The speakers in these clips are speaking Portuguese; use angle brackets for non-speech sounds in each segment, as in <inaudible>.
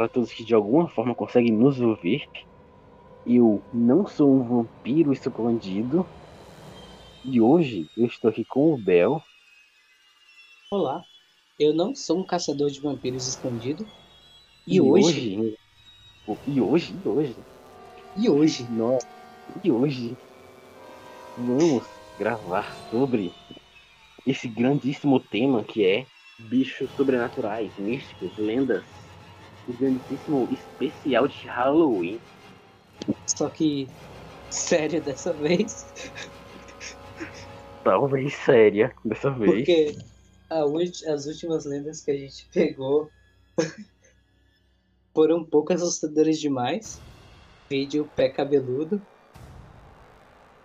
para todos que de alguma forma conseguem nos ouvir. Eu não sou um vampiro escondido. E hoje eu estou aqui com o Bel. Olá, eu não sou um caçador de vampiros escondido. E, e hoje... hoje... E hoje, e hoje. E hoje. Nossa, e hoje vamos gravar sobre esse grandíssimo tema que é bichos sobrenaturais, místicos, lendas. Grandíssimo especial de Halloween. Só que séria dessa vez. Talvez séria dessa vez. Porque as últimas lendas que a gente pegou <laughs> foram um pouco assustadoras demais. Vídeo pé cabeludo.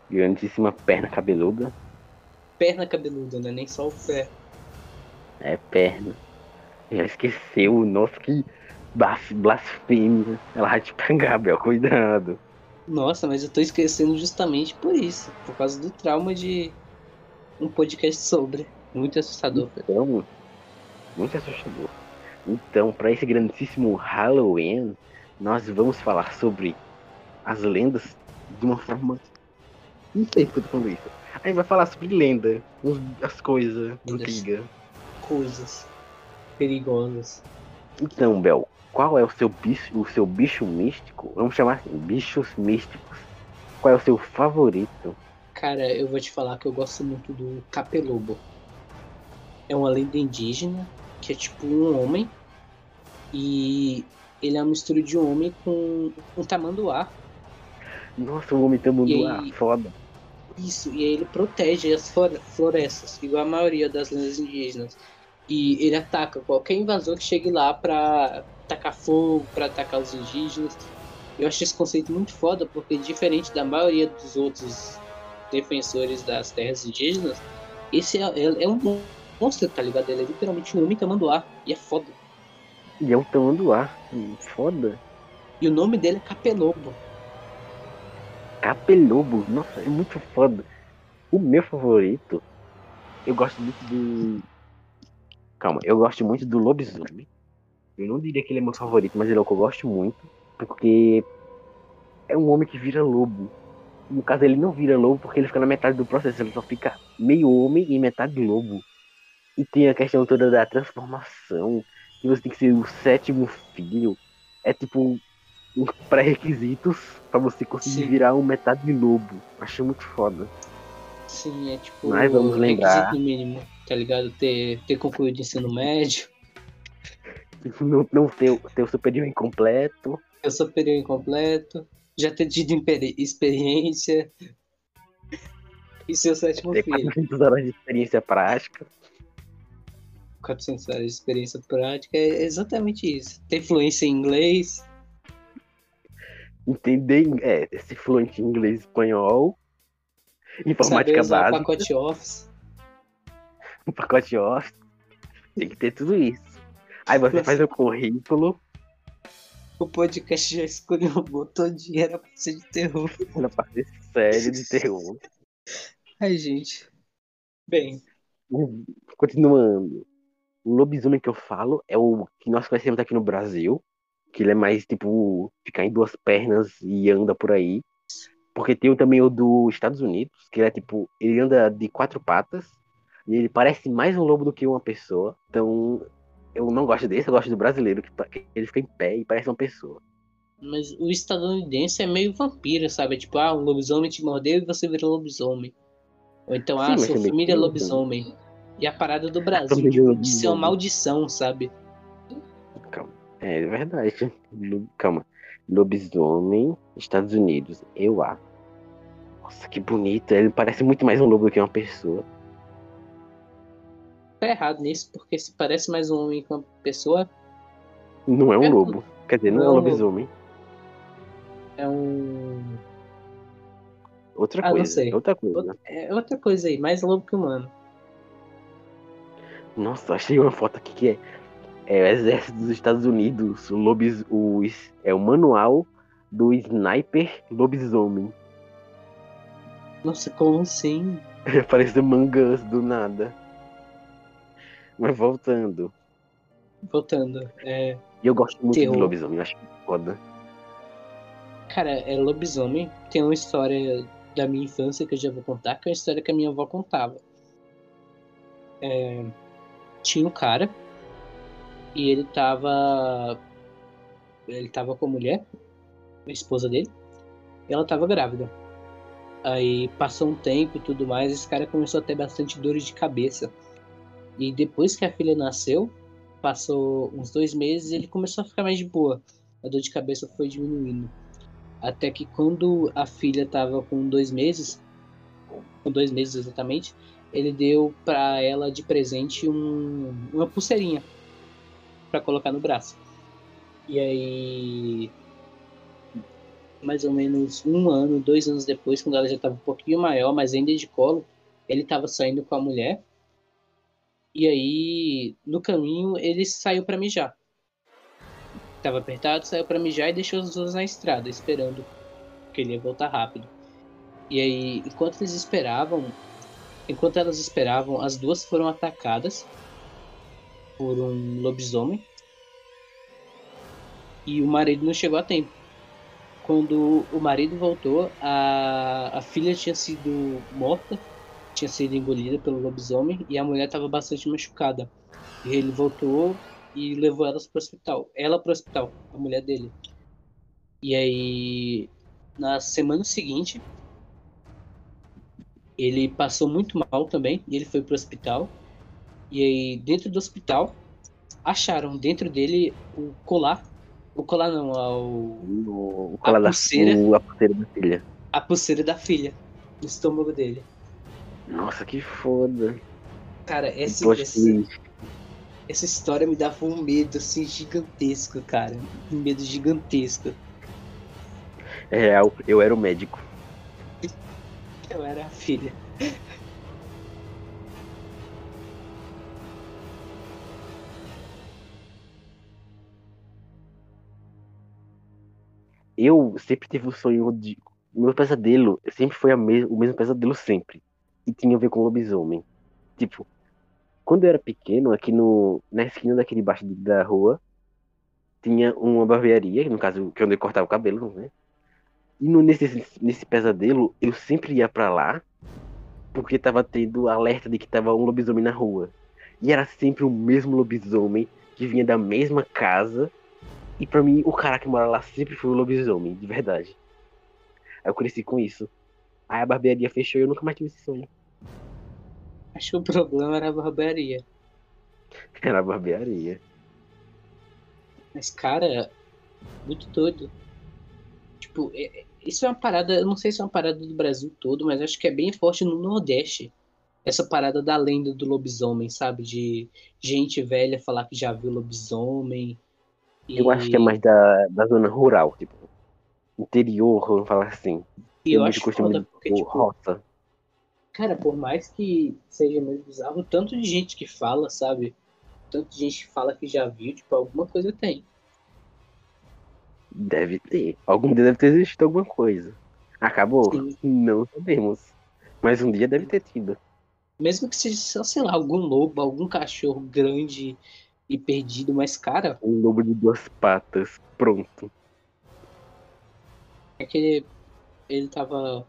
Grandíssima perna cabeluda. Perna cabeluda, né? Nem só o pé. É perna. Já esqueceu, nossa, que blasfêmia. Ela vai te pegar, Bel, cuidado. Nossa, mas eu tô esquecendo justamente por isso. Por causa do trauma de um podcast sobre. Muito assustador. Então, muito assustador. Então, para esse grandíssimo Halloween, nós vamos falar sobre as lendas de uma forma. Não sei porque eu tô falando isso. A gente vai falar sobre lenda, as coisas, antigas coisas perigosas. Então, Bel, qual é o seu bicho, o seu bicho místico? Vamos chamar assim, bichos místicos. Qual é o seu favorito? Cara, eu vou te falar que eu gosto muito do capelobo. É uma lenda indígena que é tipo um homem e ele é uma mistura de um homem com um tamanduá. Nossa, o homem tamanduá, aí, foda. Isso, e aí ele protege as florestas, igual a maioria das lendas indígenas. E ele ataca qualquer invasor que chegue lá pra tacar fogo, pra atacar os indígenas. Eu acho esse conceito muito foda, porque diferente da maioria dos outros defensores das terras indígenas, esse é, é, é um monstro, tá ligado? Ele é literalmente um homem tamanduá, e é foda. E é um tamanduá, foda. E o nome dele é Capelobo. Capelobo, nossa, é muito foda. O meu favorito, eu gosto muito do Calma, eu gosto muito do lobisomem. Eu não diria que ele é meu favorito, mas ele é o que eu gosto muito. Porque é um homem que vira lobo. No caso, ele não vira lobo porque ele fica na metade do processo. Ele só fica meio homem e metade lobo. E tem a questão toda da transformação. Que você tem que ser o sétimo filho. É tipo uns pré-requisitos para você conseguir Sim. virar um metade lobo. Achei muito foda. Sim, é tipo. Mas vamos lembrar. mínimo tá ligado? Ter, ter concluído ensino médio. Não, não ter, ter o superior incompleto. Ter o superior incompleto. Já ter tido experiência. E seu sétimo ter filho. 400 horas de experiência prática. 400 horas de experiência prática é exatamente isso. Ter fluência em inglês. Entender, é, ser fluente em inglês e espanhol. Informática Saber usar básica. Pacote Office um pacote off. Tem que ter tudo isso. Aí você faz o currículo. O podcast já escolheu, botou dinheiro pra ser de terror. Era pra ser série de terror. Ai, gente. Bem. Continuando. O lobisomem que eu falo é o que nós conhecemos aqui no Brasil. Que ele é mais tipo ficar em duas pernas e anda por aí. Porque tem também o dos Estados Unidos, que ele é tipo, ele anda de quatro patas e ele parece mais um lobo do que uma pessoa. Então, eu não gosto desse, eu gosto do brasileiro, que, ele fica em pé e parece uma pessoa. Mas o estadunidense é meio vampiro, sabe? Tipo, ah, um lobisomem te mordeu e você virou lobisomem. Ou então, Sim, ah, sua família é lobisomem. E a parada do Brasil, tipo, de ser uma maldição, sabe? Calma. É, é verdade. Calma. Lobisomem, Estados Unidos. Eu a. Nossa, que bonito. Ele parece muito mais um lobo do que uma pessoa tá errado nisso, porque se parece mais um homem que uma pessoa. Não é um é lobo. Um... Quer dizer, não, não é um lobisomem. É um. Outra ah, coisa. É outra coisa. É outra coisa aí, mais lobo que humano. Nossa, achei uma foto aqui que é, é o exército dos Estados Unidos, o lobis, o, é o manual do sniper lobisomem. Nossa, como assim? <laughs> Parece mangas do nada. Mas voltando. voltando. É, E eu gosto muito Terror. de lobisomem, eu acho foda. cara, é lobisomem. Tem uma história da minha infância que eu já vou contar, que é uma história que a minha avó contava. É, tinha um cara e ele tava. Ele tava com a mulher, a esposa dele, e ela tava grávida. Aí passou um tempo e tudo mais, esse cara começou a ter bastante dores de cabeça. E depois que a filha nasceu, passou uns dois meses, ele começou a ficar mais de boa. A dor de cabeça foi diminuindo. Até que quando a filha tava com dois meses, com dois meses exatamente, ele deu pra ela de presente um- uma pulseirinha pra colocar no braço. E aí, mais ou menos um ano, dois anos depois, quando ela já estava um pouquinho maior, mas ainda de colo, ele estava saindo com a mulher. E aí, no caminho, ele saiu para mijar. Tava apertado, saiu para mijar e deixou as duas na estrada, esperando que ele ia voltar rápido. E aí, enquanto eles esperavam, enquanto elas esperavam, as duas foram atacadas por um lobisomem. E o marido não chegou a tempo. Quando o marido voltou, a, a filha tinha sido morta, tinha sido engolida pelo lobisomem e a mulher estava bastante machucada. E ele voltou e levou elas para o hospital. Ela para o hospital, a mulher dele. E aí, na semana seguinte, ele passou muito mal também e ele foi para o hospital. E aí, dentro do hospital, acharam dentro dele o colar. O colar não, a, o, O, colar da pulseira. o- a pulseira da filha. a pulseira da filha no estômago dele. Nossa, que foda. Cara, esse, esse- essa história me dava um medo assim gigantesco, cara. Um medo gigantesco. É real, eu era o médico. Eu era a filha. Eu sempre tive o sonho de. Meu pesadelo sempre foi a mes... o mesmo pesadelo sempre. E tinha a ver com lobisomem. Tipo, quando eu era pequeno, aqui no... na esquina daquele baixo da rua, tinha uma barbearia, no caso, que é onde eu cortava o cabelo, né? E no, nesse, nesse pesadelo, eu sempre ia pra lá, porque tava tendo alerta de que tava um lobisomem na rua. E era sempre o mesmo lobisomem que vinha da mesma casa. E pra mim, o cara que mora lá sempre foi o lobisomem, de verdade. Aí eu cresci com isso. Aí a barbearia fechou e eu nunca mais tive esse sonho. Acho que o problema era a barbearia. Era a barbearia. Mas, cara, muito doido. Tipo, é- é- isso é uma parada, eu não sei se é uma parada do Brasil todo, mas acho que é bem forte no Nordeste. Essa parada da lenda do lobisomem, sabe? De gente velha falar que já viu lobisomem. Eu acho que é mais da, da zona rural, tipo. Interior, vamos falar assim. E eu acho foda, porque, pôr tipo, roça. cara, por mais que seja meio bizarro, tanto de gente que fala, sabe? Tanto de gente que fala que já viu, tipo, alguma coisa tem. Deve ter. Algum dia deve ter existido alguma coisa. Acabou? Sim. Não sabemos. Mas um dia deve ter tido. Mesmo que seja, só, sei lá, algum lobo, algum cachorro grande e perdido, mas, cara, Um lobo de duas patas. Pronto. é que ele, tava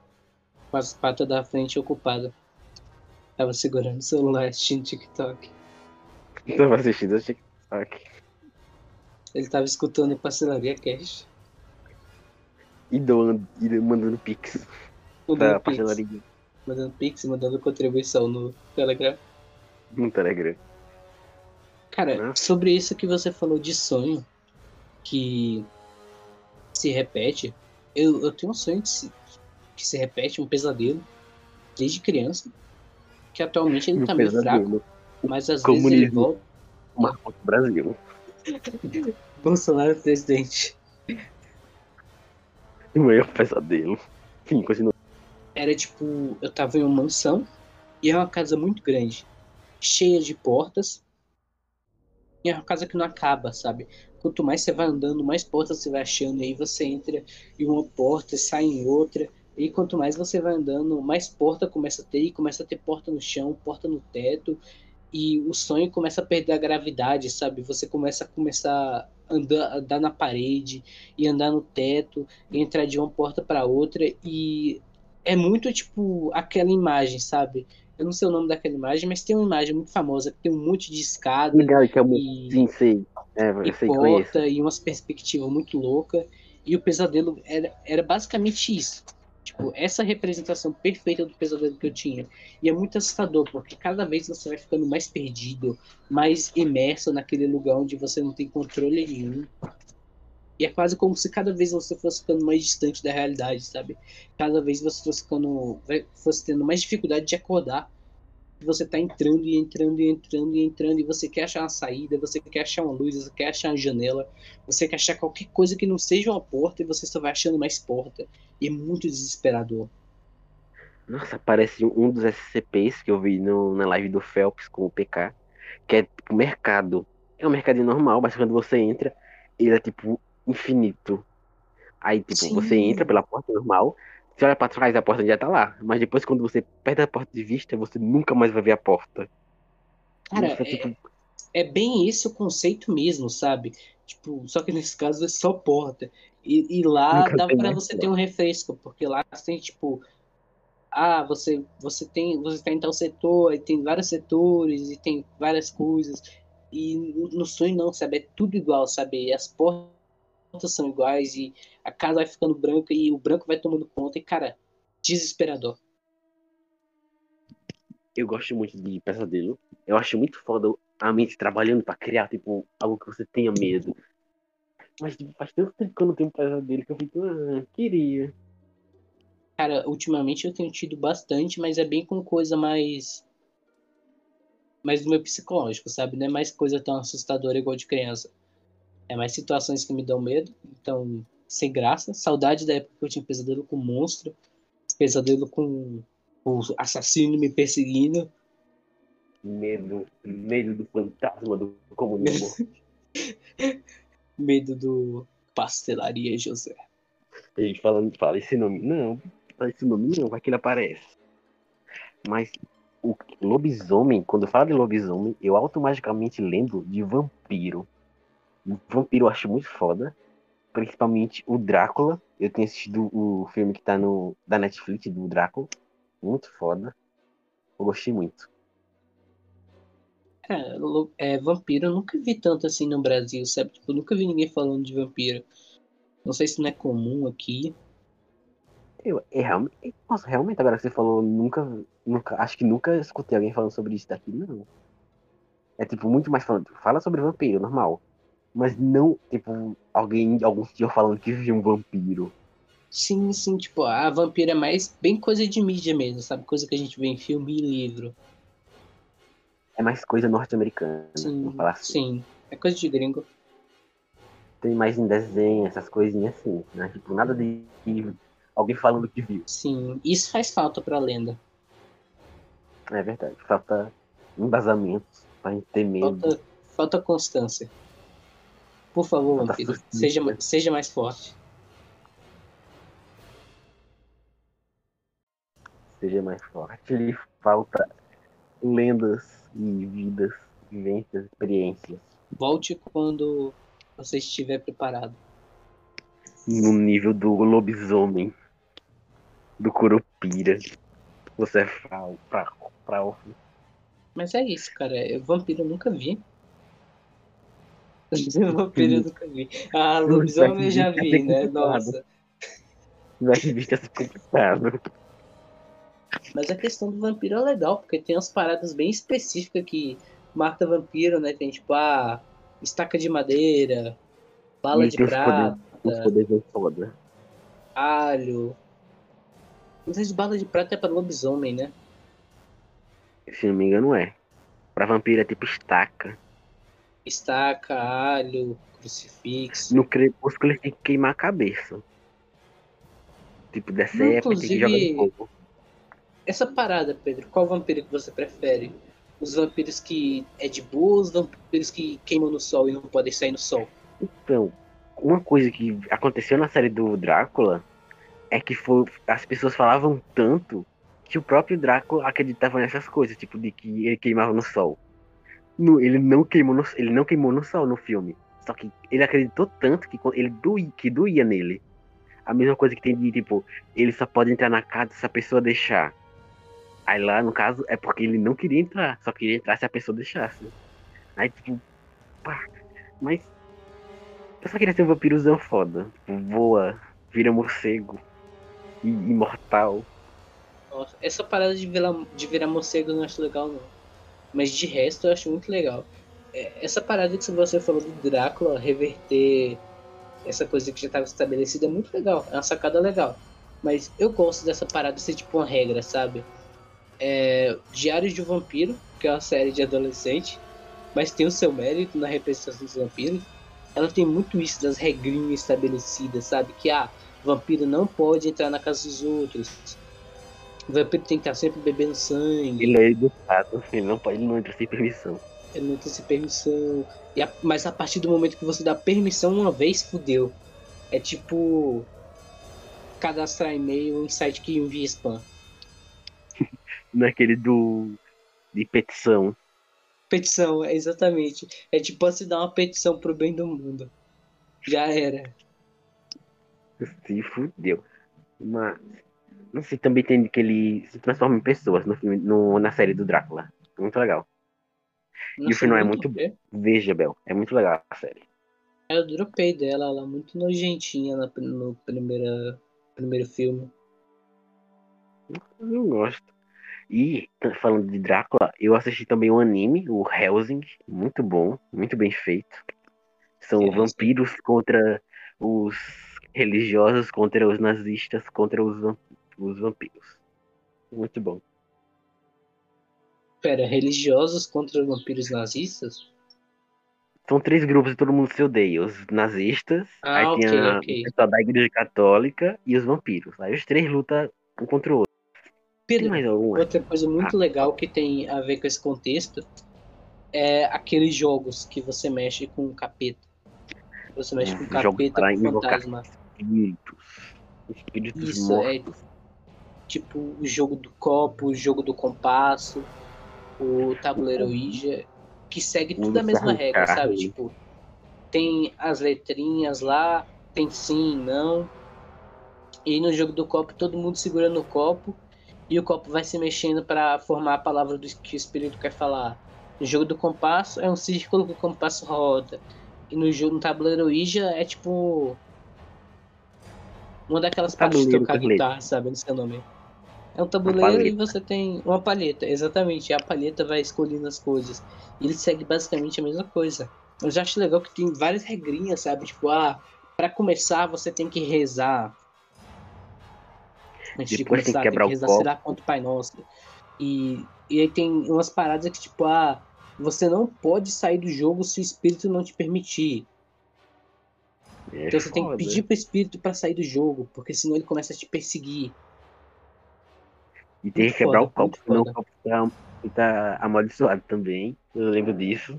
com as patas da frente ocupadas. Tava segurando o celular assistindo TikTok. Tava assistindo o TikTok. Ele tava escutando Parcelaria Cash. E, doando, e mandando pix Mandando pix, pastelaria mandando pix, mandando contribuição no Telegram. no Telegram. Cara, Nossa. sobre isso que você falou de sonho, que se repete, eu, eu tenho um sonho que se, que se repete, um pesadelo, desde criança, que atualmente ele Um tá meio fraco, mas às vezes ele Comunismo. volta. Marcos Brasil. <laughs> Bolsonaro presidente. O maior pesadelo. Enfim, continua. Era tipo, eu tava em uma mansão, e é uma casa muito grande, cheia de portas, e é uma casa que não acaba, sabe? Quanto mais você vai andando, mais portas você vai achando, e aí você entra em uma porta e sai em outra, e quanto mais você vai andando, mais porta começa a ter, e começa a ter porta no chão, porta no teto, e o sonho começa a perder a gravidade, sabe? Você começa a começar a andar, andar na parede e andar no teto, e entrar de uma porta para outra e é muito tipo aquela imagem, sabe? Eu não sei o nome daquela imagem, mas tem uma imagem muito famosa que tem um monte de escada Legal, que é muito. e, Sim, sei. É, e porta e umas perspectivas muito loucas. E o pesadelo era, era basicamente isso. Tipo, essa representação perfeita do pesadelo que eu tinha. E é muito assustador, porque cada vez você vai ficando mais perdido, mais imerso naquele lugar onde você não tem controle nenhum. E é quase como se cada vez você fosse ficando mais distante da realidade, sabe? Cada vez você fosse ficando. fosse tendo mais dificuldade de acordar. Você tá entrando e entrando e entrando e entrando, e você quer achar uma saída, você quer achar uma luz, você quer achar uma janela, você quer achar qualquer coisa que não seja uma porta, e você só vai achando mais porta. E é muito desesperador. Nossa, parece um dos SCPs que eu vi no, na live do Phelps com o PK, que é tipo mercado. É um mercadinho normal, mas quando você entra, ele é tipo infinito. Aí, tipo, Sim. você entra pela porta normal, você olha pra trás, a porta já tá lá. Mas depois, quando você perde a porta de vista, você nunca mais vai ver a porta. Cara, é, tipo, é bem esse o conceito mesmo, sabe? Tipo, só que nesse caso é só porta. E, e lá Nunca dá pra você ter um refresco, porque lá você tem, tipo, ah, você, você tem, você tá em tal setor, aí tem vários setores e tem várias coisas. E no, no sonho não, sabe? É tudo igual, sabe? As portas são iguais e a casa vai ficando branca e o branco vai tomando conta e, cara, desesperador. eu gosto muito de pesadelo. Eu acho muito foda a mente trabalhando pra criar, tipo, algo que você tenha medo. Mas tipo, faz tanto tempo que eu não tenho pesadelo que eu fico, ah, queria. Cara, ultimamente eu tenho tido bastante, mas é bem com coisa mais. mais do meu psicológico, sabe? Não é mais coisa tão assustadora igual de criança. É mais situações que me dão medo, então, sem graça. Saudade da época que eu tinha pesadelo com monstro, pesadelo com o assassino me perseguindo. Medo, medo do fantasma do comunismo. <laughs> Medo do Pastelaria José. Gente falando, fala esse nome. Não, fala esse nome não, vai que ele aparece. Mas o lobisomem, quando fala de lobisomem, eu automaticamente lembro de vampiro. Vampiro eu acho muito foda. Principalmente o Drácula. Eu tenho assistido o filme que tá no da Netflix do Drácula. Muito foda. Eu gostei muito. É, é, vampiro eu nunca vi tanto assim no Brasil, sabe? Tipo, eu nunca vi ninguém falando de vampiro. Não sei se não é comum aqui. Eu, é, realmente, nossa, realmente, agora que você falou, nunca, nunca, acho que nunca escutei alguém falando sobre isso daqui, não. É tipo, muito mais falando, fala sobre vampiro, normal. Mas não, tipo, alguém, algum senhor falando que viu um vampiro. Sim, sim, tipo, a vampira é mais bem coisa de mídia mesmo, sabe? Coisa que a gente vê em filme e livro. É mais coisa norte-americana, Sim, vamos falar assim. sim. É coisa de gringo. Tem mais em desenho, essas coisinhas assim, né? Tipo, nada de alguém falando que viu. Sim, isso faz falta pra lenda. É verdade, falta embasamento pra gente ter medo. Falta, falta constância. Por favor, vampiro, suspense. seja, seja mais forte. seja mais forte. Lhe falta lendas e vidas, vivências, experiências. Volte quando você estiver preparado. No nível do lobisomem, do curupira. Você é fraco. Mas é isso, cara. Eu, vampiro eu nunca vi. Vampiro eu nunca vi. Ah, lobisomem eu já vi, né? Nossa. Visto esse complicado. Mas a questão do vampiro é legal, porque tem umas paradas bem específicas que mata vampiro, né? Tem tipo a estaca de madeira, bala de prata, Os poderes é foda. alho. Não sei se bala de prata é pra lobisomem, né? Se não me engano, é. Pra vampiro é tipo estaca. Estaca, alho, crucifixo. No crepúsculo ele tem que queimar a cabeça. Tipo, dessa época tem que jogar no fogo. Essa parada, Pedro, qual vampiro que você prefere? Os vampiros que é de boa, os vampiros que queimam no sol e não podem sair no sol? Então, uma coisa que aconteceu na série do Drácula é que foi, as pessoas falavam tanto que o próprio Drácula acreditava nessas coisas, tipo, de que ele queimava no sol. No- ele não queimou no, ele não queimou no sol no filme. Só que ele acreditou tanto que ele doía, que doía nele. A mesma coisa que tem de tipo, ele só pode entrar na casa se a pessoa deixar. Aí lá, no caso, é porque ele não queria entrar, só queria entrar se a pessoa deixasse. Aí, tipo, pá, mas. Eu só queria ser um vampirozão foda. Tipo, voa, vira morcego, imortal. Nossa, essa parada de virar, de virar morcego não acho legal, não. Mas de resto eu acho muito legal. É, Essa parada que você falou do Drácula reverter essa coisa que já estava estabelecida é muito legal. É uma sacada legal. Mas eu gosto dessa parada ser tipo uma regra, sabe? É, Diários de um Vampiro, que é uma série de adolescente, mas tem o seu mérito na representação dos vampiros. Ela tem muito isso das regrinhas estabelecidas, sabe? Que ah, vampiro não pode entrar na casa dos outros. O vampiro tem que estar sempre bebendo sangue. Ele é educado, ele não pode, ele não entra sem permissão. Ele não tem essa permissão. E a- mas a partir do momento que você dá permissão uma vez, fudeu. É tipo. Cadastrar e-mail em site que envia spam. <laughs> Naquele do. de petição. Petição, é exatamente. É tipo você dar uma petição pro bem do mundo. Já era. Se fudeu. Mas. Não sei, também tem que ele se transforma em pessoas no filme, no, na série do Drácula. Muito legal. Nossa, o final é muito bem. Veja, Bel. É muito legal a série. Eu dropei dela, ela é muito nojentinha na, no primeira, primeiro filme. Eu gosto. E, falando de Drácula, eu assisti também um anime, o Helsing. Muito bom, muito bem feito. São Helsing. vampiros contra os religiosos, contra os nazistas, contra os, os vampiros. Muito bom. Pera, religiosos contra vampiros nazistas? São três grupos e todo mundo se odeia. Os nazistas, Ah, aí tem ok, a, ok. o pessoal da igreja católica e os vampiros. Aí os três lutam um contra o outro. Tem Pedro? Outra coisa muito legal que tem a ver com esse contexto é aqueles jogos que você mexe com o capeta. Você mexe com o Hum, capeta com fantasma. Espíritos. Espíritos Isso, é mortos. Tipo o jogo do copo, o jogo do compasso, o tabuleiro Ouija, que segue O tudo a mesma regra, sabe? Tipo, tem as letrinhas lá, tem sim, não. E no jogo do copo, todo mundo segura no copo e o copo vai se mexendo para formar a palavra do que o espírito quer falar. No jogo do compasso é um círculo que o compasso roda. E no jogo no tabuleiro Ouija é tipo uma daquelas partes de tocar guitarra, sabe? Não sei o nome. É um tabuleiro e você tem uma palheta, exatamente. E a palheta vai escolhendo as coisas. E ele segue basicamente a mesma coisa. Eu já acho legal que tem várias regrinhas, sabe? Tipo, ah, pra começar você tem que rezar. Antes de Depois tem que começar, quebrar o rezar, copo. sei lá quanto Pai Nosso. E, e aí tem umas paradas que, tipo, ah, você não pode sair do jogo se o espírito não te permitir. É Então você tem que pedir pro espírito pra sair do jogo, porque senão ele começa a te perseguir. E tem que quebrar foda, o copo, senão o copo tá, tá amaldiçoado também. Eu lembro disso.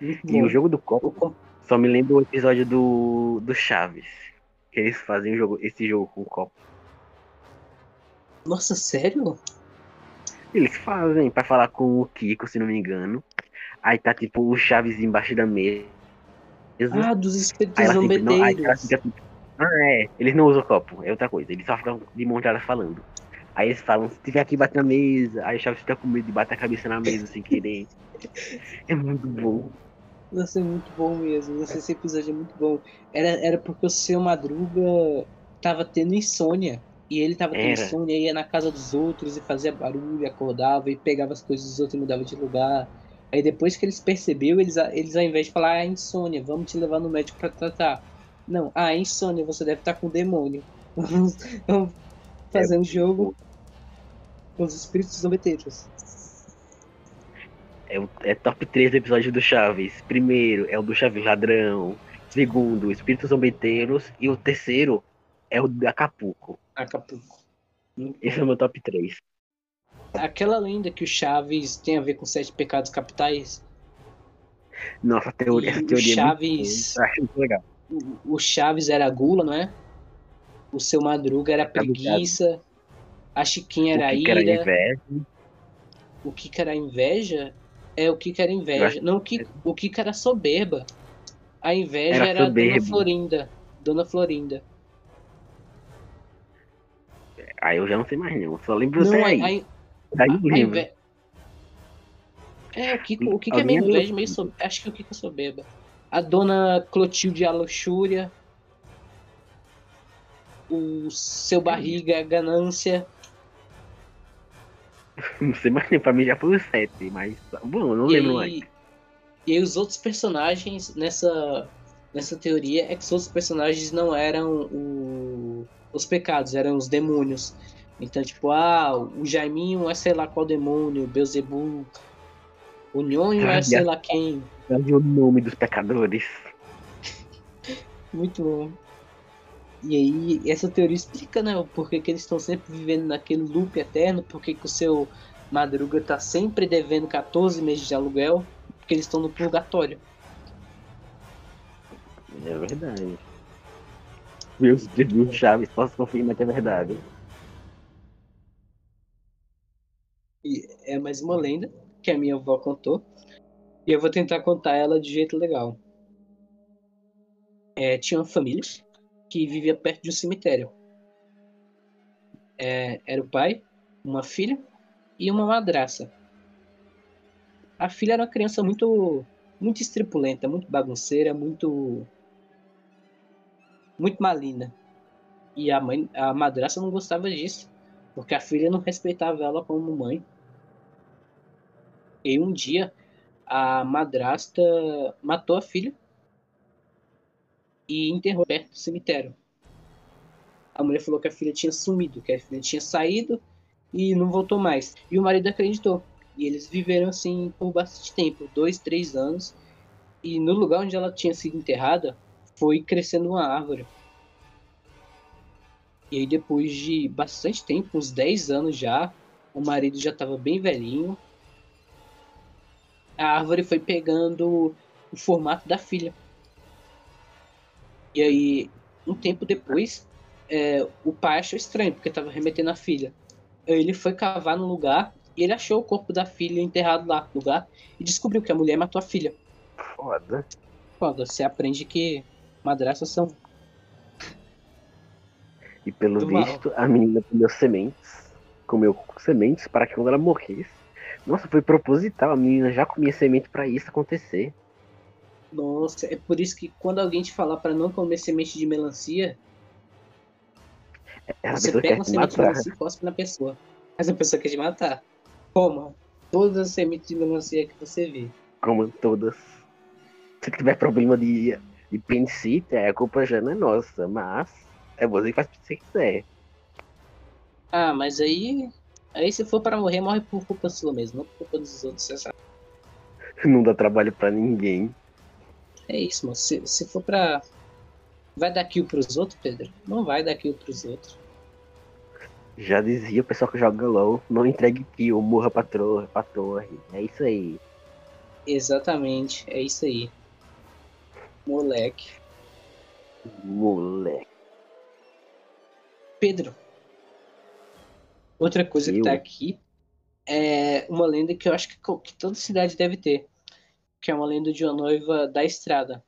Muito E bom. o jogo do copo só me lembra o episódio do, do Chaves. Que eles fazem o jogo, esse jogo com o copo. Nossa, sério? Eles fazem pra falar com o Kiko, se não me engano. Aí tá tipo o Chaves embaixo da mesa. Ah, dos espíritos aí ela zombeteiros. fica tipo, ah, é. Eles não usam copo, é outra coisa. Eles só ficam de montada falando. Aí eles falam, se tiver aqui, bate na mesa. Aí o Chaves fica com medo de bater a cabeça na mesa sem querer. É muito bom. Nossa, é muito bom mesmo. Nossa, esse episódio é muito bom. Era, era porque o seu Madruga tava tendo insônia. E ele tava tendo Era. insônia, ia na casa dos outros e fazia barulho, acordava e pegava as coisas dos outros e mudava de lugar. Aí depois que eles perceberam, eles, eles ao invés de falar, ah, é insônia, vamos te levar no médico pra tratar. Não, ah, é insônia, você deve estar com demônio. <laughs> Vamos, vamos fazer um jogo com os espíritos zombeteiros. É, o- é top 3 episódios do Chaves. Primeiro é o do Chaves Ladrão. Segundo, Espíritos Zombeteiros. E o terceiro é o de Acapulco. Acapulco. Esse é o meu top 3. Aquela lenda que o Chaves tem a ver com sete pecados capitais, Nossa, a teoria, E essa o teoria Chaves- é muito, eu acho muito legal. O- Chaves era a gula, não é? O seu Madruga era a Tá ligado. preguiça, a Chiquinha era a que que era ira, inverno. o Kika era inveja, é o Kika era inveja. Não, o Kika, o Kika era soberba. A inveja era, era a Dona Florinda. Dona Florinda. Aí eu já não sei mais não, só lembro não, até aí. Daí eu lembro. Inve... É, o Kiko, o Kiko é meio inveja, meio so... Acho que o Kiko é soberba. A dona Clotilde a luxúria. O seu barriga a ganância. <laughs> Não sei mais, pra mim já foi o 7, mas. Bom, não e lembro mais. E os outros personagens nessa, nessa teoria é que os outros personagens não eram o, os pecados, eram os demônios. Então, tipo, ah, o Jaiminho é sei lá qual demônio, Beelzebub. O Nhonho é sei lá quem. O nome dos pecadores. Muito bom. E aí, essa teoria explica, né, porque que eles estão sempre vivendo naquele loop eterno, porque que o seu Madruga tá sempre devendo 14 meses de aluguel, porque eles estão no purgatório. É verdade. Meus dedos chaves, posso confirmar que é verdade. E é mais uma lenda que a minha avó contou. E eu vou tentar contar ela de jeito legal. É, tinha uma família que vivia perto de um cemitério. É, era o pai, uma filha e uma madraça. A filha era uma criança muito, muito estripulenta, muito bagunceira, muito, muito maligna. E a mãe, a madraça não gostava disso, porque a filha não respeitava ela como mãe. E um dia a madrasta matou a filha e enterrou perto do cemitério. A mulher falou que a filha tinha sumido, que a filha tinha saído e não voltou mais. E o marido acreditou. E eles viveram assim por bastante tempo dois, três anos. E no lugar onde ela tinha sido enterrada, foi crescendo uma árvore. E aí, depois de bastante tempo, uns 10 anos já, o marido já estava bem velhinho. A árvore foi pegando o formato da filha. E aí, um tempo depois, é, o pai achou estranho, porque estava remetendo a filha. Ele foi cavar no lugar e ele achou o corpo da filha enterrado lá no lugar e descobriu que a mulher matou a filha. Foda. Foda, você aprende que madraças são. E pelo visto, a menina comeu sementes. Comeu sementes para que quando ela morresse. Nossa, foi proposital. A menina já comia semente para isso acontecer. Nossa, é por isso que quando alguém te falar para não comer semente de melancia, é, você pega uma semente de melancia e cospe na pessoa. Mas a pessoa quer te matar. Coma todas as sementes de melancia que você vê. Coma todas. Se tiver problema de, de apendicite, a culpa já não é nossa, mas é você que faz o que você quiser. Ah, mas aí. Aí se for para morrer, morre por culpa sua mesmo, não por culpa dos outros, você sabe. <laughs> Não dá trabalho para ninguém. É isso, mano. Se, se for pra. Vai dar kill pros outros, Pedro? Não vai dar kill pros outros. Já dizia o pessoal que joga LOL, não entregue kill, morra pra torre, pra torre. É isso aí. Exatamente, é isso aí. Moleque. Moleque. Pedro. Outra coisa eu? que tá aqui é uma lenda que eu acho que, que toda cidade deve ter que é uma lenda de uma noiva da estrada.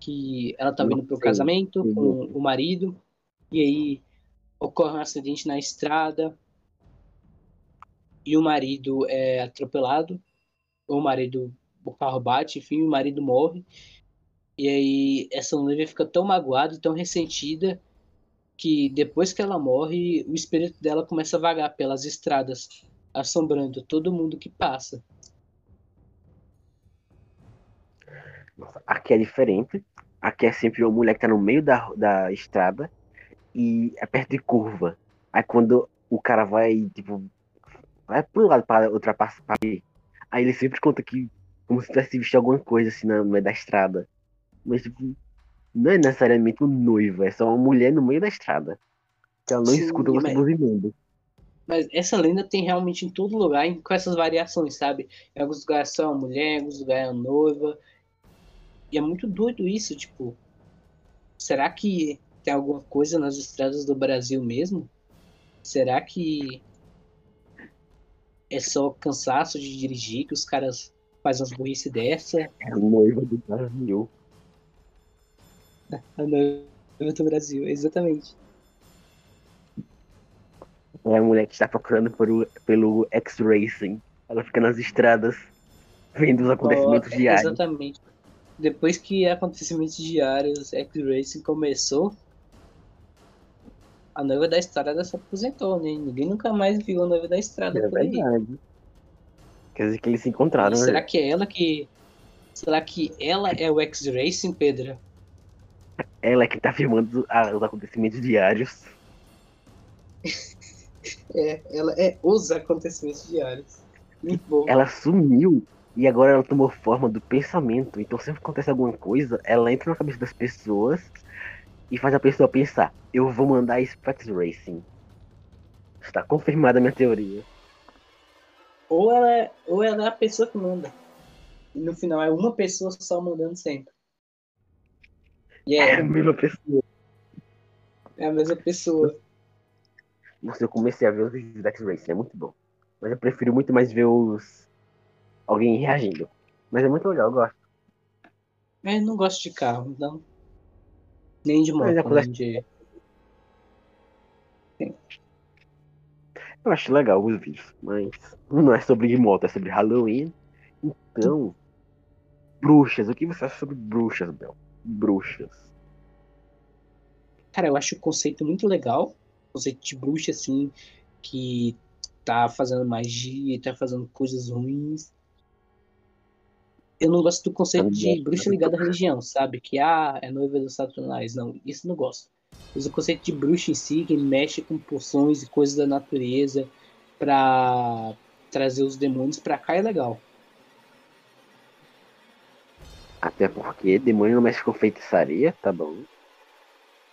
Que ela tá vindo pro casamento com o marido, e aí ocorre um acidente na estrada, e o marido é atropelado, ou o marido, o carro bate, enfim, o marido morre. E aí essa noiva fica tão magoada, tão ressentida, que depois que ela morre, o espírito dela começa a vagar pelas estradas, assombrando todo mundo que passa. Aqui é diferente. Aqui é sempre uma mulher que tá no meio da, da estrada e é perto de curva. Aí quando o cara vai, tipo, vai pro lado para ultrapassar, aí ele sempre conta que como se tivesse visto alguma coisa assim no meio da estrada. Mas, tipo, não é necessariamente um noivo, é só uma mulher no meio da estrada. Que ela não Sim, escuta você buzinando. Mas essa lenda tem realmente em todo lugar, com essas variações, sabe? Em alguns lugares é só uma mulher, em alguns lugares é uma noiva, e é muito doido isso, tipo, será que tem alguma coisa nas estradas do Brasil mesmo? Será que é só cansaço de dirigir que os caras fazem umas burrice dessa. É a noiva do Brasil. <laughs> A noiva do Brasil, exatamente. É a mulher que está procurando por, pelo X-Racing. Ela fica nas estradas vendo os acontecimentos Ó, diários. Exatamente. Depois que acontecimentos diários X-Racing começou, a noiva da estrada se aposentou, né? Ninguém nunca mais viu a noiva da estrada É por aí. verdade. Quer dizer que eles se encontraram. né? Será que é ela que. Será que ela é o X-Racing, Pedro? Ela é que tá filmando os acontecimentos diários. <laughs> É, ela é os acontecimentos diários. Muito bom. Ela sumiu e agora ela tomou forma do pensamento. Então sempre que acontece alguma coisa, ela entra na cabeça das pessoas e faz a pessoa pensar: eu vou mandar isso pro X-Racing. Está confirmada a minha teoria. Ou ela, é, ou ela é a pessoa que manda. E no final é uma pessoa só mandando sempre. É é, a mesma pessoa. é a mesma pessoa. Nossa, eu comecei a ver os vídeos do X-Racing, é muito bom. Mas eu prefiro muito mais ver os. alguém reagindo. Mas é muito legal, eu gosto. Mas eu não gosto de carro, então. Nem de Mas moto, nem de. Eu acho legal os vídeos, mas não é sobre moto, é sobre Halloween. Então, bruxas. O que você acha sobre bruxas, Bel? Bruxas. Cara, eu acho o conceito muito legal. O conceito de bruxa, assim, que tá fazendo magia, tá fazendo coisas ruins. Eu não gosto do conceito de bruxa ligada à religião, sabe? Que, ah, é noiva dos satanás. Não, isso não gosto. Mas o conceito de bruxa em si, que mexe com poções e coisas da natureza pra trazer os demônios pra cá, é legal. Até porque demônio não mexe com feitiçaria, tá bom.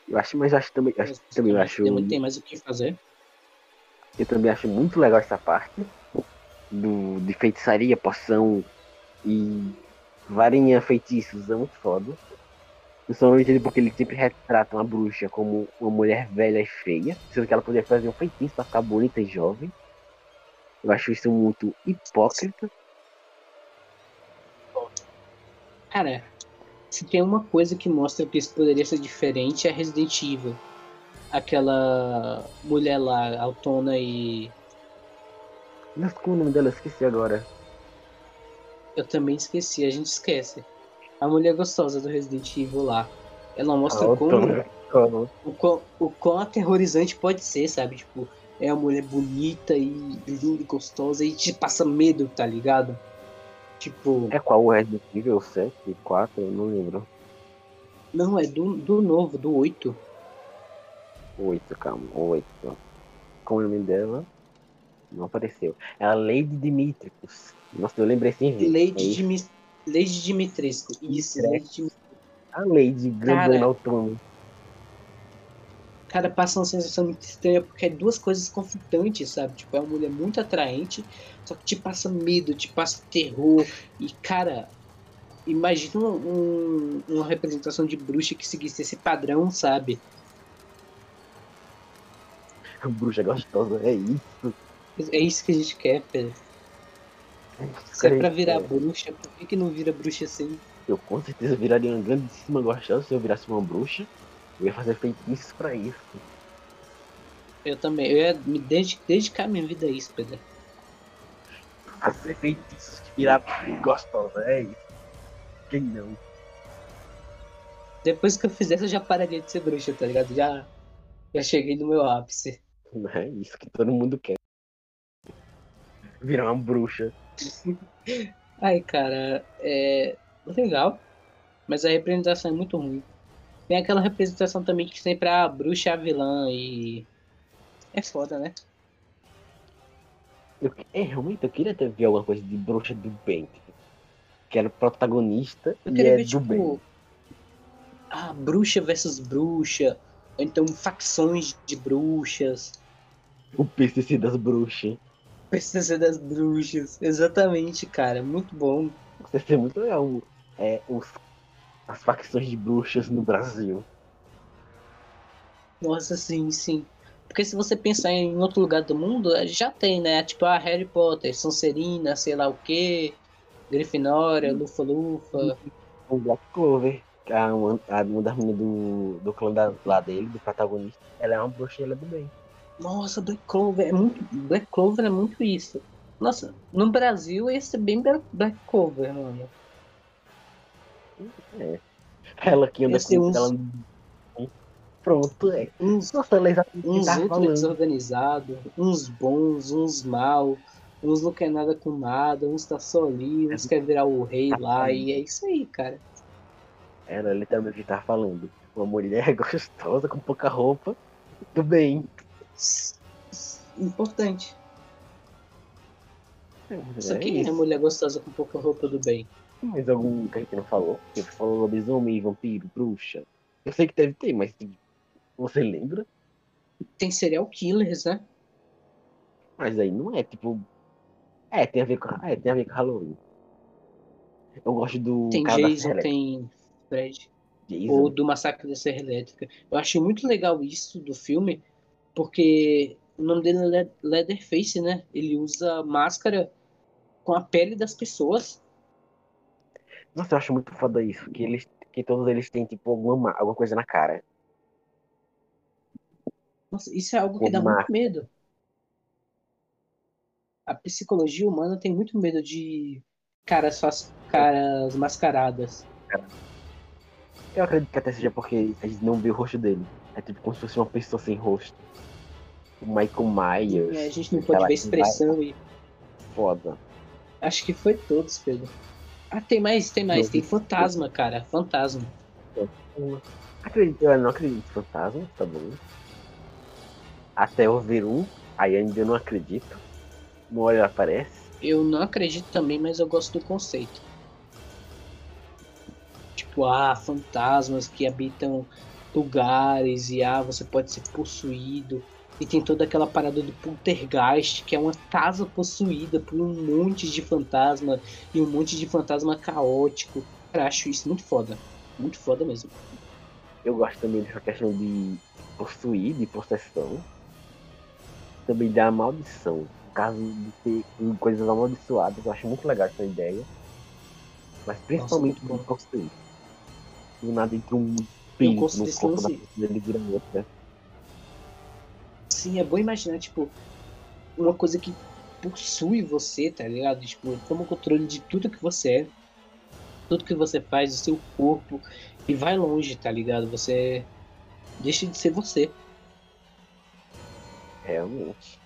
Eu acho, mas acho também, acho, também eu acho, Demônio tem mais o que fazer. eu também acho muito legal essa parte do de feitiçaria, poção e varinha, feitiços, é muito foda. Principalmente porque eles sempre retratam a bruxa como uma mulher velha e feia, sendo que ela poderia fazer um feitiço pra ficar bonita e jovem. Eu acho isso muito hipócrita. Cara, se tem uma coisa que mostra que isso poderia ser diferente é Resident Evil. Aquela mulher lá, autona e. Mas como é o nome dela? Eu esqueci agora. Eu também esqueci, a gente esquece. A mulher gostosa do Resident Evil lá. Ela mostra. Como? o, quão, o quão aterrorizante pode ser, sabe? Tipo, é uma mulher bonita e linda e gostosa e te passa medo, tá ligado? Tipo, É qual o Resident Evil 7, 4, eu não lembro. não, é do, do novo, do 8. 8, calma, 8. Como é o nome dela? Não apareceu. É a Lady Dimitricus. Nossa, eu lembrei sem ver. É Lady, isso. Dimi, Lady Dimitrescu. Isso. Lady Dimitrescu. A Lady grandona autônoma. Cara, passa uma sensação muito estranha, porque é duas coisas conflitantes, sabe? Tipo, é uma mulher muito atraente, só que te passa medo, te passa terror. E, cara, imagina um- uma representação de bruxa que seguisse esse padrão, sabe? <laughs> Bruxa gostosa, é isso. É isso que a gente quer, Pedro. Se é pra virar bruxa, por que, que não vira bruxa assim? Eu com certeza viraria uma grandíssima gostosa se eu virasse uma bruxa. Eu ia fazer feitiços pra isso. Eu também, eu ia me dedicar, dedicar minha vida a isso, Pedro. Fazer feitiços gostosa, é isso. Quem não? Depois que eu fizesse, eu já pararia de ser bruxa, tá ligado? Já, já cheguei no meu ápice. É isso que todo mundo quer. Virar uma bruxa. Ai, cara, é legal, mas a representação é muito ruim. Tem aquela representação também que sempre a bruxa é a vilã e. É foda, né? Eu, é, realmente, eu queria ter ver alguma coisa de bruxa do bem. tipo, Que era o protagonista Eu e é ver, do bem. tipo. Ah, bruxa versus bruxa. Ou então facções de bruxas. O PCC das bruxas. PCC das bruxas. Exatamente, cara. Muito bom. Vai ser muito legal. É, os, as facções de bruxas no Brasil. Nossa, sim, sim. Porque se você pensar em outro lugar do mundo, já tem, né? Tipo, a Harry Potter, Sonserina, sei lá o quê, Grifinória, Lufa-Lufa. O Black Clover, a, uma, a uma das meninas do, do clã da, lá dele, do protagonista, ela é uma bruxa ela é do bem. Nossa, Black Clover é muito. Black Clover é muito isso. Nossa, no Brasil ia ser bem Black Clover, mano. É. Ela que anda com uns- ela. Pronto, é. Uns, ela é que uns ultra desorganizados, uns bons, uns mal, uns não quer nada com nada, uns tá só ali, uns quer virar o rei lá, e é isso aí, cara. Era literalmente que tava falando. Uma mulher <laughs> gostosa, com pouca roupa. Tudo bem. Importante. É aqui é isso. mulher gostosa com pouca roupa do bem. Mais algum que a gente não falou? Que você falou lobisomem, vampiro, bruxa. Eu sei que deve ter, mas você lembra? Tem serial killers, né? Mas aí não é tipo. É, tem a ver com, é, tem a ver com Halloween. Eu gosto do Tem Jason, tem Fred. Jason. ou do Massacre da Serra Elétrica. Eu achei muito legal isso do filme, porque o nome dele é Le- Leatherface, né? Ele usa máscara com a pele das pessoas. Nossa, eu acho muito foda isso. Que, eles, que todos eles têm, tipo, alguma, ma- alguma coisa na cara. Nossa, isso é algo que dá muito medo. A psicologia humana tem muito medo de caras, fas- caras mascaradas. Eu acredito que até seja porque a gente não vê o rosto dele. É tipo como se fosse uma pessoa sem rosto. O Michael Myers. É, a gente não pode ver expressão e. Foda. Acho que foi todos, Pedro. Ah, tem mais, tem mais. Não. Tem fantasma, cara. Fantasma. Acredito, eu não acredito em fantasma, tá bom. Até eu ver um, aí ainda eu não acredito. Uma hora ele aparece. Eu não acredito também, mas eu gosto do conceito. Tipo, ah, fantasmas que habitam lugares e ah, você pode ser possuído. E tem toda aquela parada do poltergeist, que é uma casa possuída por um monte de fantasma e um monte de fantasma caótico. Cara, acho isso muito foda. Muito foda mesmo. Eu gosto também dessa questão de possuir, de possessão. Também da maldição. Caso de ter coisas amaldiçoadas, eu acho muito legal essa ideia. Mas principalmente bom. possuir. Do nada entra um espírito no corpo da pessoa ele vira outra. Sim, é bom imaginar, tipo, uma coisa que possui você, tá ligado? Tipo, toma o controle de tudo que você é, tudo que você faz, do seu corpo, e vai longe, tá ligado? Você deixa de ser você. Realmente.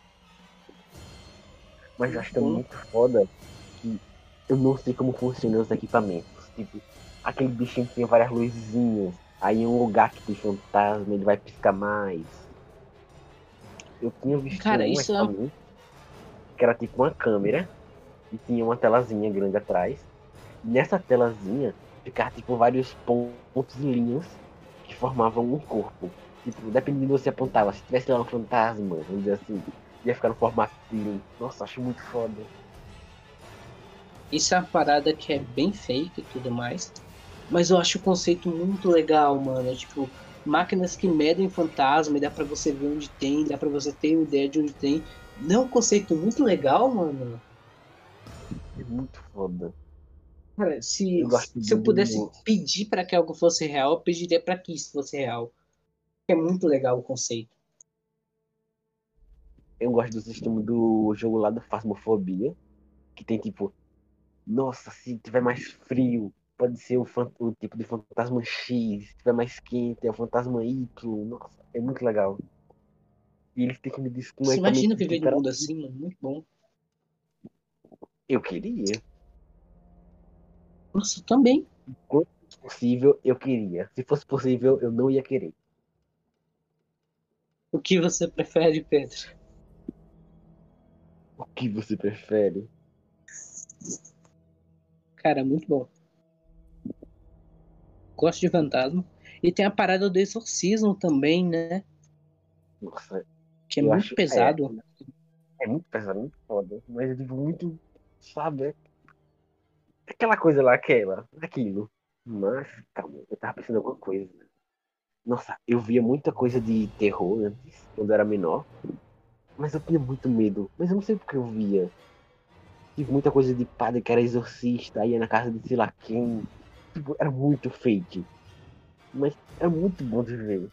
Mas eu acho também Bom. muito foda que eu não sei como funcionam os equipamentos. Tipo, aquele bichinho que tem várias luzinhas. Aí em um lugar que tem fantasma, ele vai piscar mais. Eu tinha visto Cara, um isso é- equipamento que era tipo uma câmera e tinha uma telazinha grande atrás. E nessa telazinha ficava tipo vários pontos e linhas que formavam um corpo. Tipo, dependendo de onde você apontava, se tivesse lá um fantasma, vamos dizer assim, ia ficar no formato dele. Nossa, acho muito foda. Isso é uma parada que é bem fake e tudo mais. Mas eu acho o conceito muito legal, mano. Tipo, máquinas que medem fantasma e dá pra você ver onde tem, dá pra você ter uma ideia de onde tem. Não é um conceito muito legal, mano? É muito foda. Cara, se, Eu se eu pudesse pedir pra que algo fosse real, eu pediria pra que isso fosse real. É muito legal o conceito. Eu gosto do sistema do jogo lá da Fasmofobia, que tem tipo, nossa, se tiver mais frio, pode ser o, o tipo de fantasma X, se tiver mais quente, é o fantasma Y. Nossa, é muito legal. E eles têm que me dizer como Você é que imagina viver num mundo assim, mano? Muito bom. Eu queria. Nossa, eu também. Se possível, eu queria. Se fosse possível, eu não ia querer. O que você prefere, Pedro? O que você prefere? Cara, muito bom. Gosto de fantasma. E tem a parada do exorcismo também, né? Nossa, Que é muito acho- pesado. é muito pesado, muito foda. Mas é tipo muito, sabe? é Aquela coisa lá, aquela, aquilo. Mas, calma, eu tava pensando em alguma coisa. Nossa, eu via muita coisa de terror antes, quando eu era menor. Mas eu tinha muito medo. Mas eu não sei porque eu via. Tive muita coisa de padre que era exorcista, ia na casa de sei lá quem. Tipo, era muito fake. Mas era muito bom de ver.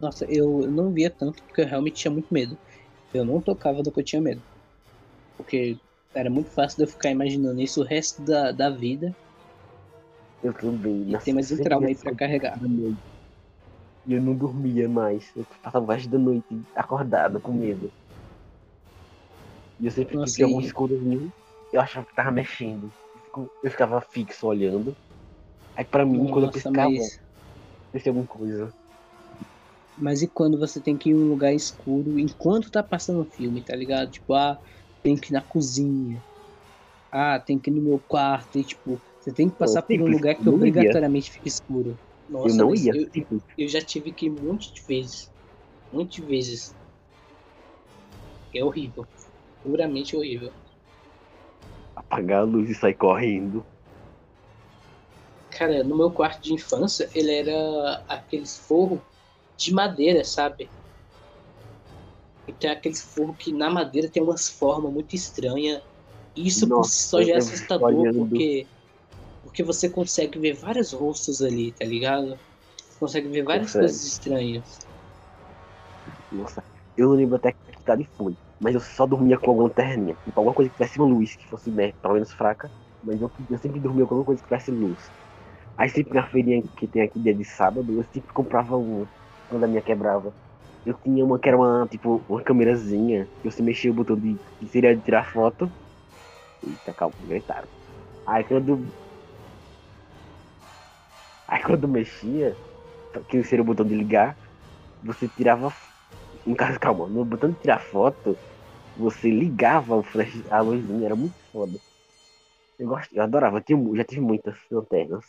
Nossa, eu não via tanto porque eu realmente tinha muito medo. Eu não tocava do que eu tinha medo. Porque era muito fácil de eu ficar imaginando isso o resto da, da vida. Eu também. E tem mais um trauma aí pra carregar. E eu não dormia mais. Eu passava o resto da noite acordado com medo. E eu sempre Nossa, que via algum e- escurozinho, eu achava que tava mexendo. Eu ficava fixo olhando. Aí pra mim, quando eu Nossa, piscava, mas, alguma coisa. mas e quando você tem que ir em um lugar escuro enquanto tá passando o filme, tá ligado? Tipo, ah, tem que ir na cozinha. Ah, tem que ir no meu quarto. E tipo, você tem que passar por um simples, lugar que não ia. obrigatoriamente fica escuro. Nossa, eu não ia. eu, Simples. eu já tive que ir um monte de vezes. Um monte de vezes. É horrível. Puramente horrível. Apagar a luz e sair correndo. Cara, no meu quarto de infância, ele era aqueles forros de madeira, sabe? E tem aqueles forros que na madeira tem umas formas muito estranhas. E Isso por Nossa, si só já é assustador, porque, porque você consegue ver vários rostos ali, tá ligado? Consegue ver várias Consegue. coisas estranhas. Nossa, eu não lembro até que idade foi. Mas eu só dormia com alguma lanterninha. Tipo, alguma coisa que tivesse luz, que fosse né, pelo menos fraca. Mas eu, eu sempre dormia com alguma coisa que tivesse luz. Aí sempre na feirinha que tem aqui dia de sábado, eu sempre comprava uma. Quando a minha quebrava. Eu tinha uma que era uma, tipo, uma câmerazinha. Que você mexia o botão de. que seria de tirar foto. Eita, calma, gritaram. Aí quando. Aí quando mexia, que seria o botão de ligar, você tirava. No caso, calma, no botão de tirar foto, você ligava o flash, a luzinha, era muito foda. Eu, gosto, eu adorava, eu tinha já tive muitas lanternas.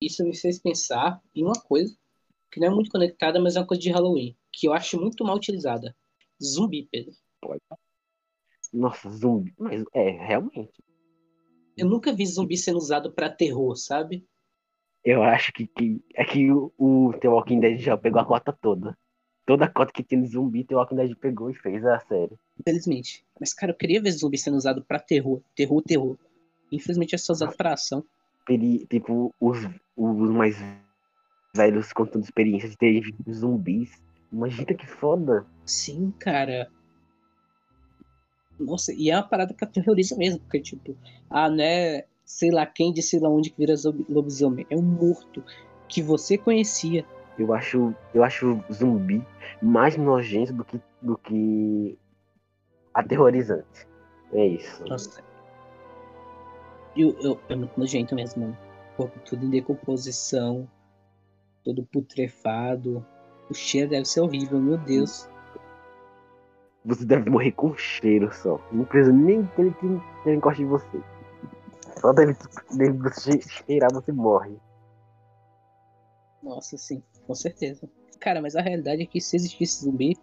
Isso me fez pensar em uma coisa que não é muito conectada, mas é uma coisa de Halloween, que eu acho muito mal utilizada. Zumbi, Pedro. Nossa, zumbi. Mas é, realmente. Eu nunca vi zumbi sendo usado pra terror, sabe? Eu acho que, que é que o, o The Walking Dead já pegou a cota toda. Toda a cota que tinha de zumbi, The Walking Dead pegou e fez a série. Infelizmente. Mas, cara, eu queria ver zumbi sendo usado pra terror. Terror, terror. Infelizmente é só usado pra ação. Tipo, os, os mais velhos contando experiências de terem zumbis. Imagina que foda. Sim, cara. Nossa, e é uma parada que aterroriza mesmo, porque, tipo, ah, né, sei lá quem de sei lá onde que vira lobisomem. É um morto que você conhecia. Eu acho, eu acho zumbi mais nojento do que, do que aterrorizante. É isso. Nossa. Eu, eu, é muito nojento mesmo, corpo tudo em decomposição, todo putrefado. O cheiro deve ser horrível, meu Deus. Você deve morrer com cheiro só. Não precisa nem que ele que que ele encoste em você. Só dele, dele você cheirar, você morre. Nossa, sim, com certeza. Cara, mas a realidade é que se existisse zumbi,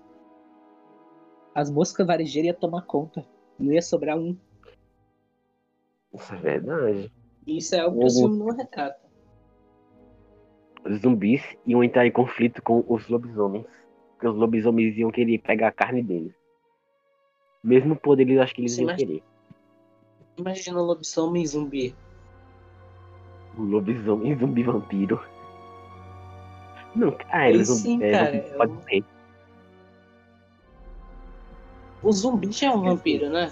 as moscas varejeiras iam tomar conta. Não ia sobrar um. Isso é verdade. Isso é algo que o filme não retrata. Zumbis iam entrar em conflito com os lobisomens. Porque os lobisomens iam querer pegar a carne deles. Mesmo poder, eles acho que eles Você iam imagina- querer. Imagina um lobisomem zumbi. O lobisomem zumbi vampiro. Não, ah, eles sim, é, cara, é pode um- ser. O zumbi já é um vampiro, né?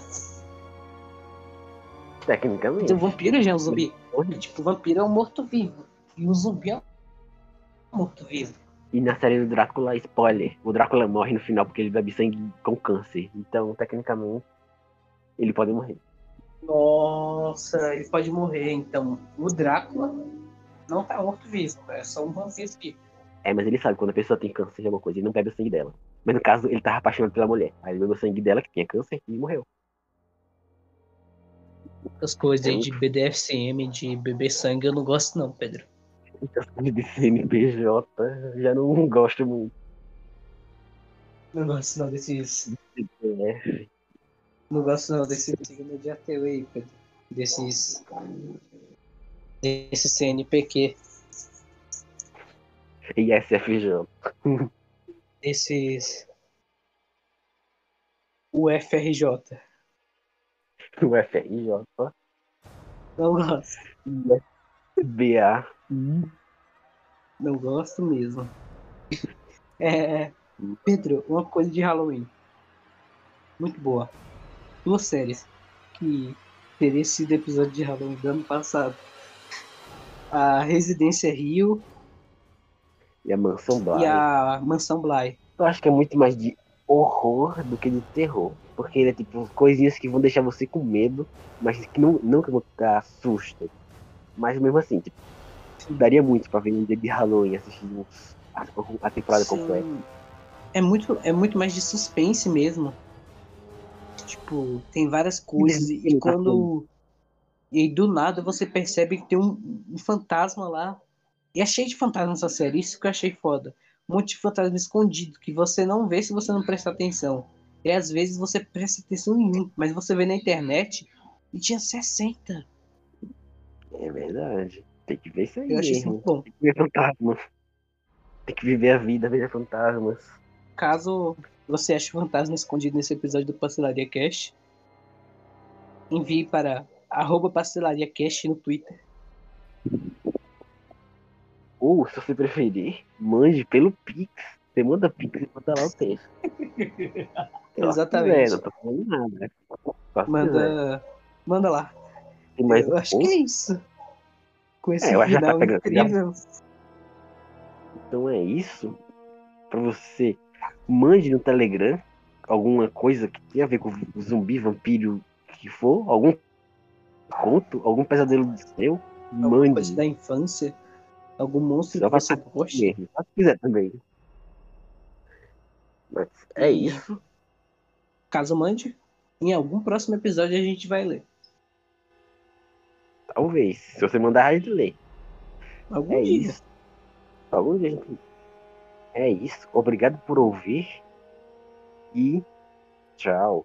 Tecnicamente. Então, o vampiro já é um zumbi. Tipo, o vampiro é um morto-vivo. E o zumbi é um morto-vivo. E na série do Drácula, spoiler, o Drácula morre no final porque ele bebe sangue com câncer. Então, tecnicamente, ele pode morrer. Nossa, ele pode morrer. Então, o Drácula não tá morto-vivo. É só um vampiro vivo. É, mas ele sabe quando a pessoa tem câncer de alguma coisa, ele não bebe o sangue dela. Mas no caso, ele tava apaixonado pela mulher. Aí ele bebeu o sangue dela, que tinha câncer, e morreu. As coisas aí de BDFCM, de beber sangue, eu não gosto não, Pedro. De CNPJ, já não gosto muito. Não gosto não desses. É, Não gosto não desse signo de ateu aí, Pedro. Desses. Desse CNPq. ISFJ. Desses. UFRJ. O FRJ. Não gosto. BA. Não gosto mesmo. <laughs> É. Pedro, uma coisa de Halloween. Muito boa. Duas séries que teria sido episódio de Halloween do ano passado. A Residência Rio E a Mansão Bly. e a Mansão Bly. Eu acho que é muito mais de horror do que de terror. Porque ele é tipo coisinhas que vão deixar você com medo, mas que não, dar assusto. Mas mesmo assim, tipo, daria muito pra ver um dia de Halloween assistindo a, a temporada Sim. completa. É muito, é muito mais de suspense mesmo. Tipo, tem várias coisas e, tá quando. E do nada você percebe que tem um, um fantasma lá. E é cheio de fantasmas essa série, isso que eu achei foda. Um monte de fantasma escondido que você não vê se você não prestar atenção. E às vezes você presta atenção em um, mas você vê na internet e tinha 60. É verdade. Tem que ver isso aí Eu achei isso muito bom. Tem que ver fantasmas. Tem que viver a vida, ver fantasmas. Caso você ache um fantasma escondido nesse episódio do Pastelaria Cast, envie para arroba Pastelaria Cast no Twitter. Ou, se você preferir, mande pelo Pix. Você manda Pix e manda lá o texto. <laughs> Exatamente. quiser, não tô falando nada. Manda, manda lá. Eu acho que é isso. Com esse É, eu tá final pegando- incrível. Então é isso. Pra você, mande no Telegram alguma coisa que tenha a ver com zumbi, vampiro, que for. Algum conto, algum pesadelo seu. Alguma Mande. coisa da infância. Algum monstro Só que você mesmo. Só se quiser também. Mas é isso. Caso mande, em algum próximo episódio a gente vai ler. Talvez. Se você mandar, a gente lê. Algum É dia. isso. Algum dia a gente. É isso. Obrigado por ouvir. E tchau.